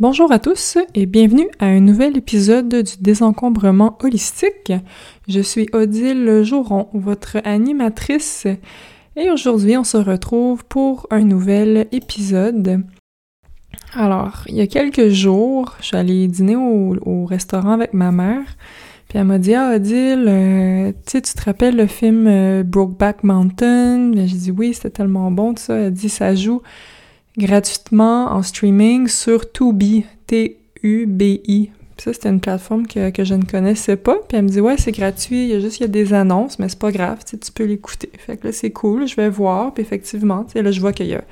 Bonjour à tous et bienvenue à un nouvel épisode du désencombrement holistique. Je suis Odile Jouron, votre animatrice, et aujourd'hui on se retrouve pour un nouvel épisode. Alors, il y a quelques jours, je suis allée dîner au, restaurant avec ma mère, puis elle m'a dit Ah Odile, euh, tu te rappelles le film euh, Brokeback Mountain? J'ai dit oui, c'était tellement bon tout ça. Elle dit ça joue gratuitement en streaming sur Tubi, T-U-B-I. Ça, c'était une plateforme que, que, je ne connaissais pas. Puis elle me dit, ouais, c'est gratuit, il y a juste y a des annonces, mais c'est pas grave, tu peux l'écouter. Fait que là, c'est cool, je vais voir. Puis effectivement, là, je vois qu'il y a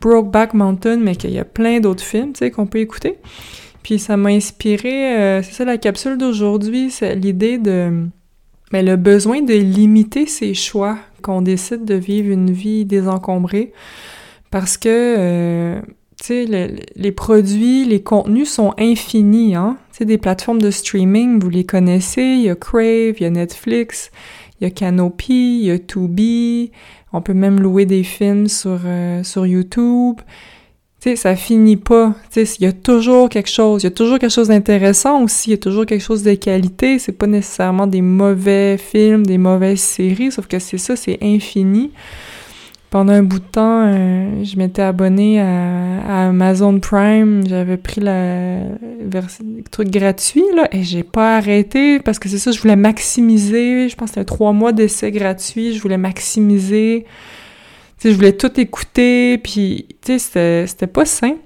Brokeback Mountain, mais qu'il y a plein d'autres films, qu'on peut écouter. Puis ça m'a inspiré, euh, c'est ça la capsule d'aujourd'hui, c'est l'idée de, mais le besoin de limiter ses choix qu'on décide de vivre une vie désencombrée. Parce que, euh, tu sais, les produits, les contenus sont infinis, hein. Tu sais, des plateformes de streaming, vous les connaissez, il y a Crave, il y a Netflix, il y a Canopy, il y a Tubi, on peut même louer des films sur, euh, sur YouTube. Tu sais, ça finit pas. Tu sais, il y a toujours quelque chose. Il y a toujours quelque chose d'intéressant aussi. Il y a toujours quelque chose de qualité. C'est pas nécessairement des mauvais films, des mauvaises séries, sauf que c'est ça, c'est infini pendant un bout de temps, euh, je m'étais abonnée à, Amazon Prime. J'avais pris la version truc gratuit là et j'ai pas arrêté parce que c'est ça, je voulais maximiser. Je pense que c'était trois mois d'essai gratuit. Je voulais maximiser. Tu sais, je voulais tout écouter. Puis tu sais, c'était pas sain.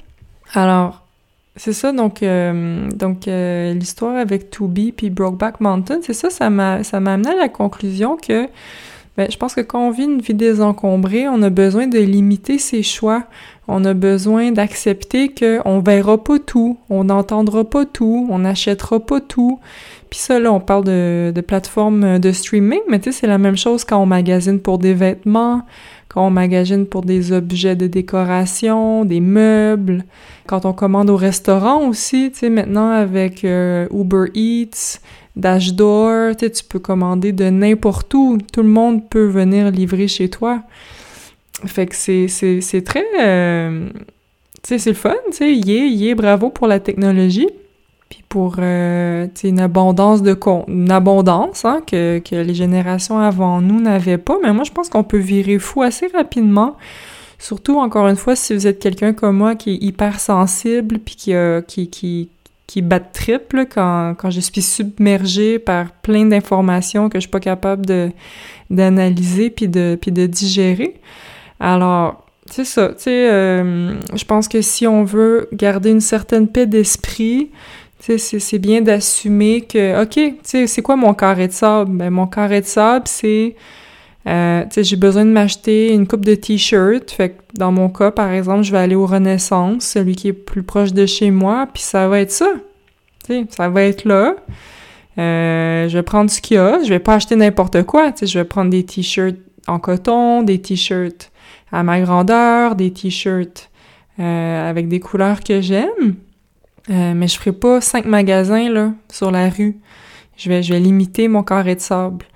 Alors c'est ça, donc, euh, donc euh, l'histoire avec Tubi puis Brokeback Mountain, c'est ça, ça m'a amené à la conclusion que ben, je pense que quand on vit une vie désencombrée, on a besoin de limiter ses choix. On a besoin d'accepter qu'on verra pas tout, on n'entendra pas tout, on n'achètera pas tout. Puis ça, là, on parle de, de plateformes de streaming, mais tu sais, c'est la même chose quand on magasine pour des vêtements, quand on magasine pour des objets de décoration, des meubles, quand on commande au restaurant aussi, tu sais, maintenant avec euh, Uber Eats, Dash Door, tu peux commander de n'importe où. Tout le monde peut venir livrer chez toi. Fait que c'est, très... Euh, tu sais, c'est le fun, tu sais. Yeah, yeah, bravo pour la technologie. Puis pour euh, une abondance de une abondance hein, que, que les générations avant nous n'avaient pas. Mais moi, je pense qu'on peut virer fou assez rapidement. Surtout, encore une fois, si vous êtes quelqu'un comme moi qui est hyper sensible, puis qui, a, qui, qui, qui battent triple quand, quand je suis submergée par plein d'informations que je suis pas capable de d'analyser puis de puis de digérer. Alors, c'est ça, tu sais, euh, je pense que si on veut garder une certaine paix d'esprit, c'est bien d'assumer que, OK, tu sais, c'est quoi mon carré de sable? Ben, mon carré de sable, c'est euh, tu sais, j'ai besoin de m'acheter une coupe de t-shirts. Fait que dans mon cas, par exemple, je vais aller au Renaissance, celui qui est plus proche de chez moi, puis ça va être ça. Tu sais, ça va être là. Euh, je vais prendre ce qu'il y a. Je vais pas acheter n'importe quoi. Tu sais, je vais prendre des t-shirts en coton, des t-shirts à ma grandeur, des t-shirts euh, avec des couleurs que j'aime. mais je ferai pas cinq magasins là sur la rue. Je vais, je vais limiter mon carré de sable.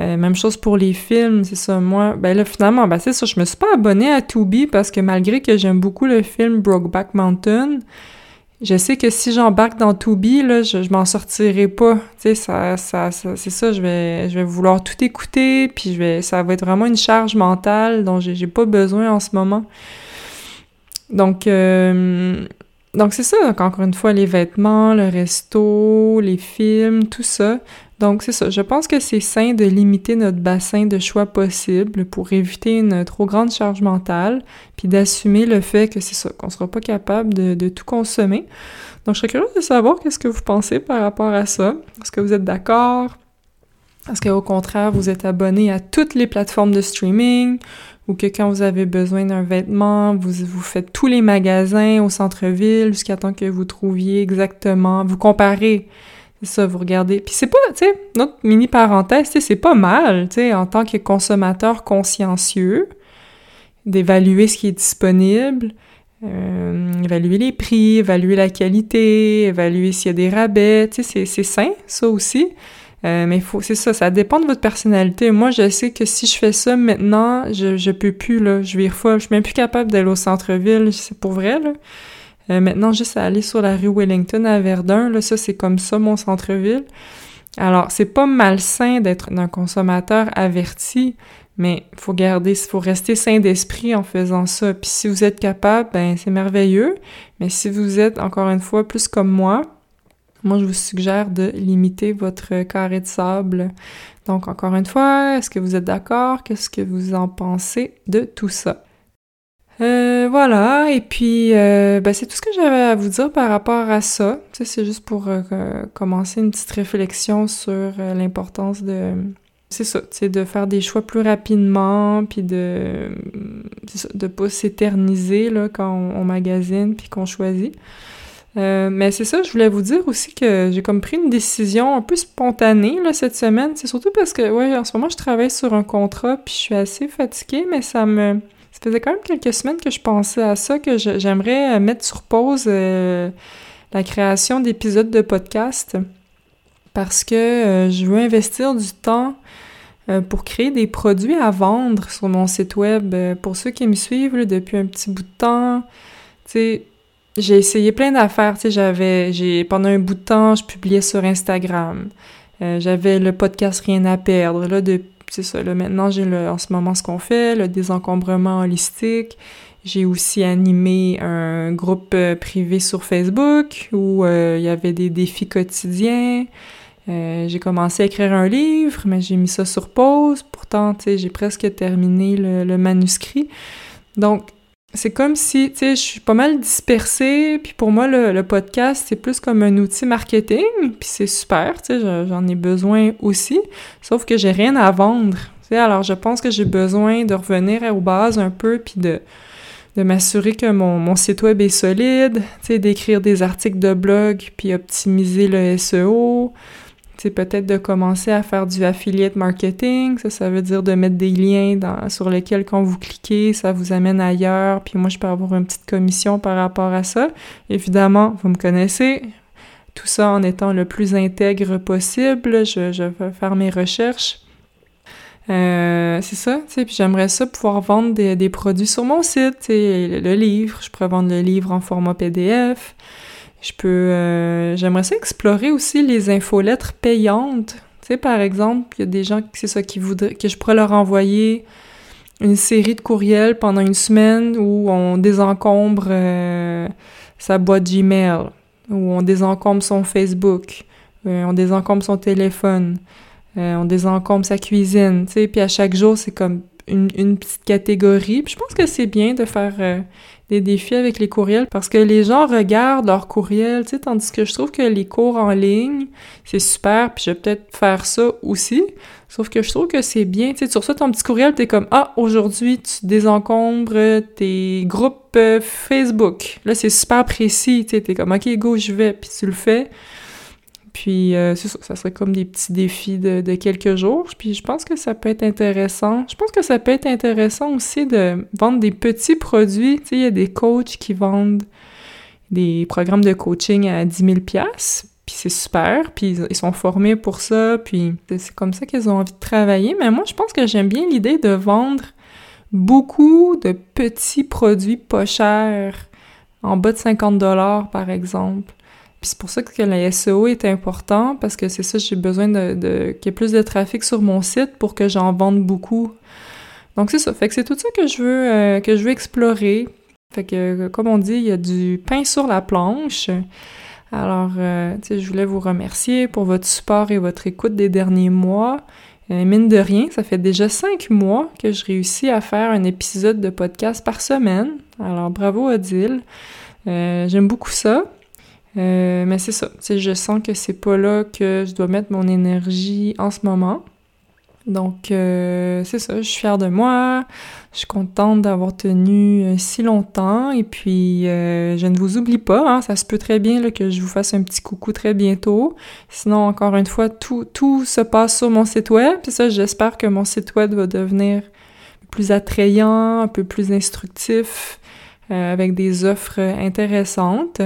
Euh, même chose pour les films, c'est ça. Moi, ben là, finalement, ben c'est ça. Je me suis pas abonnée à Tubi parce que malgré que j'aime beaucoup le film Brokeback Mountain, je sais que si j'embarque dans Tubi, là, je, je m'en sortirai pas. Tu sais, ça, ça, c'est ça. Je vais, je vais vouloir tout écouter, puis je vais, ça va être vraiment une charge mentale dont j'ai pas besoin en ce moment. Donc, euh, donc c'est ça. Donc, encore une fois, les vêtements, le resto, les films, tout ça. Donc, c'est ça. Je pense que c'est sain de limiter notre bassin de choix possible pour éviter une trop grande charge mentale, puis d'assumer le fait que c'est ça, qu'on sera pas capable de, tout consommer. Donc, je serais curieuse de savoir qu'est-ce que vous pensez par rapport à ça. Est-ce que vous êtes d'accord? Est-ce qu'au contraire, vous êtes abonné à toutes les plateformes de streaming? Ou que quand vous avez besoin d'un vêtement, vous, vous faites tous les magasins au centre-ville jusqu'à temps que vous trouviez exactement, vous comparez ça, vous regardez. Puis c'est pas, tu sais, notre mini parenthèse, c'est pas mal, tu sais, en tant que consommateur consciencieux, d'évaluer ce qui est disponible, euh, évaluer les prix, évaluer la qualité, évaluer s'il y a des rabais, tu sais, c'est sain, ça aussi. Euh, mais faut, c'est ça, ça dépend de votre personnalité. Moi, je sais que si je fais ça maintenant, je, je peux plus, là, je vais folle. Je suis même plus capable d'aller au centre-ville, c'est pour vrai, là. Maintenant, juste à aller sur la rue Wellington à Verdun, là, ça, c'est comme ça mon centre-ville. Alors, c'est pas malsain d'être un consommateur averti, mais faut garder, faut rester sain d'esprit en faisant ça. Puis si vous êtes capable, ben c'est merveilleux. Mais si vous êtes encore une fois plus comme moi, moi je vous suggère de limiter votre carré de sable. Donc encore une fois, est-ce que vous êtes d'accord? Qu'est-ce que vous en pensez de tout ça? Euh, voilà, et puis euh, ben, c'est tout ce que j'avais à vous dire par rapport à ça. c'est juste pour euh, commencer une petite réflexion sur euh, l'importance de c'est ça, c'est de faire des choix plus rapidement, puis de de pas s'éterniser là quand on, magasine puis qu'on choisit. mais c'est ça, je voulais vous dire aussi que j'ai comme pris une décision un peu spontanée cette semaine. C'est surtout parce que ouais, en ce moment je travaille sur un contrat puis je suis assez fatiguée, mais ça me ça faisait quand même quelques semaines que je pensais à ça, que j'aimerais euh, mettre sur pause euh, la création d'épisodes de podcast parce que euh, je veux investir du temps pour créer des produits à vendre sur mon site web. pour ceux qui me suivent depuis un petit bout de temps, tu sais, j'ai essayé plein d'affaires. Tu sais, j'avais, j'ai pendant un bout de temps, je publiais sur Instagram. j'avais le podcast Rien à perdre. Là, depuis c'est ça, là, maintenant, j'ai en ce moment ce qu'on fait, le désencombrement holistique. J'ai aussi animé un groupe euh, privé sur Facebook où euh, il y avait des défis quotidiens. Euh, j'ai commencé à écrire un livre, mais j'ai mis ça sur pause. Pourtant, tu sais, j'ai presque terminé le manuscrit. Donc, c'est comme si, tu sais, je suis pas mal dispersée, puis pour moi, le, podcast, c'est plus comme un outil marketing, puis c'est super, tu sais, j'en ai besoin aussi, sauf que j'ai rien à vendre, tu sais, alors je pense que j'ai besoin de revenir aux bases un peu, puis de, de m'assurer que mon, mon site web est solide, tu sais, d'écrire des articles de blog, puis optimiser le SEO, c'est peut-être de commencer à faire du affiliate marketing. Ça, ça veut dire de mettre des liens sur lesquels, quand vous cliquez, ça vous amène ailleurs. Puis moi, je peux avoir une petite commission par rapport à ça. Évidemment, vous me connaissez. Tout ça en étant le plus intègre possible. Je, je vais faire mes recherches. Euh, c'est ça, puis j'aimerais ça pouvoir vendre des, produits sur mon site, le livre, je pourrais vendre le livre en format PDF, je peux, euh, j'aimerais ça explorer aussi les infolettres payantes. Tu sais, par exemple, il y a des gens, c'est ça, qui voudraient, que je pourrais leur envoyer une série de courriels pendant une semaine où on désencombre euh, sa boîte Gmail, où on désencombre son Facebook, euh, on désencombre son téléphone, on désencombre sa cuisine, tu sais, puis à chaque jour, c'est comme une, une, petite catégorie. Puis je pense que c'est bien de faire des défis avec les courriels parce que les gens regardent leurs courriels, tu tandis que je trouve que les cours en ligne, c'est super, puis je vais peut-être faire ça aussi. Sauf que je trouve que c'est bien, tu sais, tu reçois ton petit courriel, t'es comme, ah, aujourd'hui, tu désencombres tes groupes euh, Facebook. Là, c'est super précis, tu sais, t'es comme, ok, go, je vais, puis tu le fais. Puis euh, ça, serait comme des petits défis de, quelques jours. Puis je pense que ça peut être intéressant. Je pense que ça peut être intéressant aussi de vendre des petits produits. Tu sais, il y a des coachs qui vendent des programmes de coaching à 10 000 puis c'est super, puis ils sont formés pour ça, puis c'est comme ça qu'ils ont envie de travailler. Mais moi, je pense que j'aime bien l'idée de vendre beaucoup de petits produits pas chers, en bas de 50 dollars par exemple. Puis c'est pour ça que la SEO est important, parce que c'est ça, j'ai besoin de, de qu'il y ait plus de trafic sur mon site pour que j'en vende beaucoup. Donc c'est ça. Fait que c'est tout ça que je veux euh, que je veux explorer. Fait que comme on dit, il y a du pain sur la planche. Alors, euh, tu sais, je voulais vous remercier pour votre support et votre écoute des derniers mois. Euh, mine de rien, ça fait déjà cinq mois que je réussis à faire un épisode de podcast par semaine. Alors, bravo Odile. J'aime beaucoup ça. Euh, mais c'est ça, je sens que c'est pas là que je dois mettre mon énergie en ce moment. Donc, euh, c'est ça, je suis fière de moi, je suis contente d'avoir tenu euh, si longtemps, et puis je ne vous oublie pas, hein, ça se peut très bien là, que je vous fasse un petit coucou très bientôt. Sinon, encore une fois, tout, tout se passe sur mon site web, puis ça, j'espère que mon site web va devenir plus attrayant, un peu plus instructif, avec des offres intéressantes.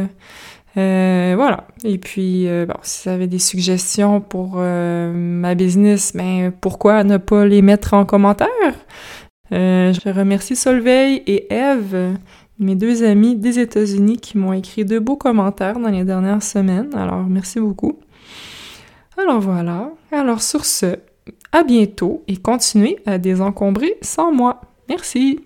Euh, voilà. Et puis, euh, bon, si vous avez des suggestions pour euh, ma business, ben pourquoi ne pas les mettre en commentaire? je remercie Solveig et Eve mes deux amis des États-Unis qui m'ont écrit de beaux commentaires dans les dernières semaines. Alors, merci beaucoup. Alors voilà. Alors sur ce, à bientôt et continuez à désencombrer sans moi. Merci.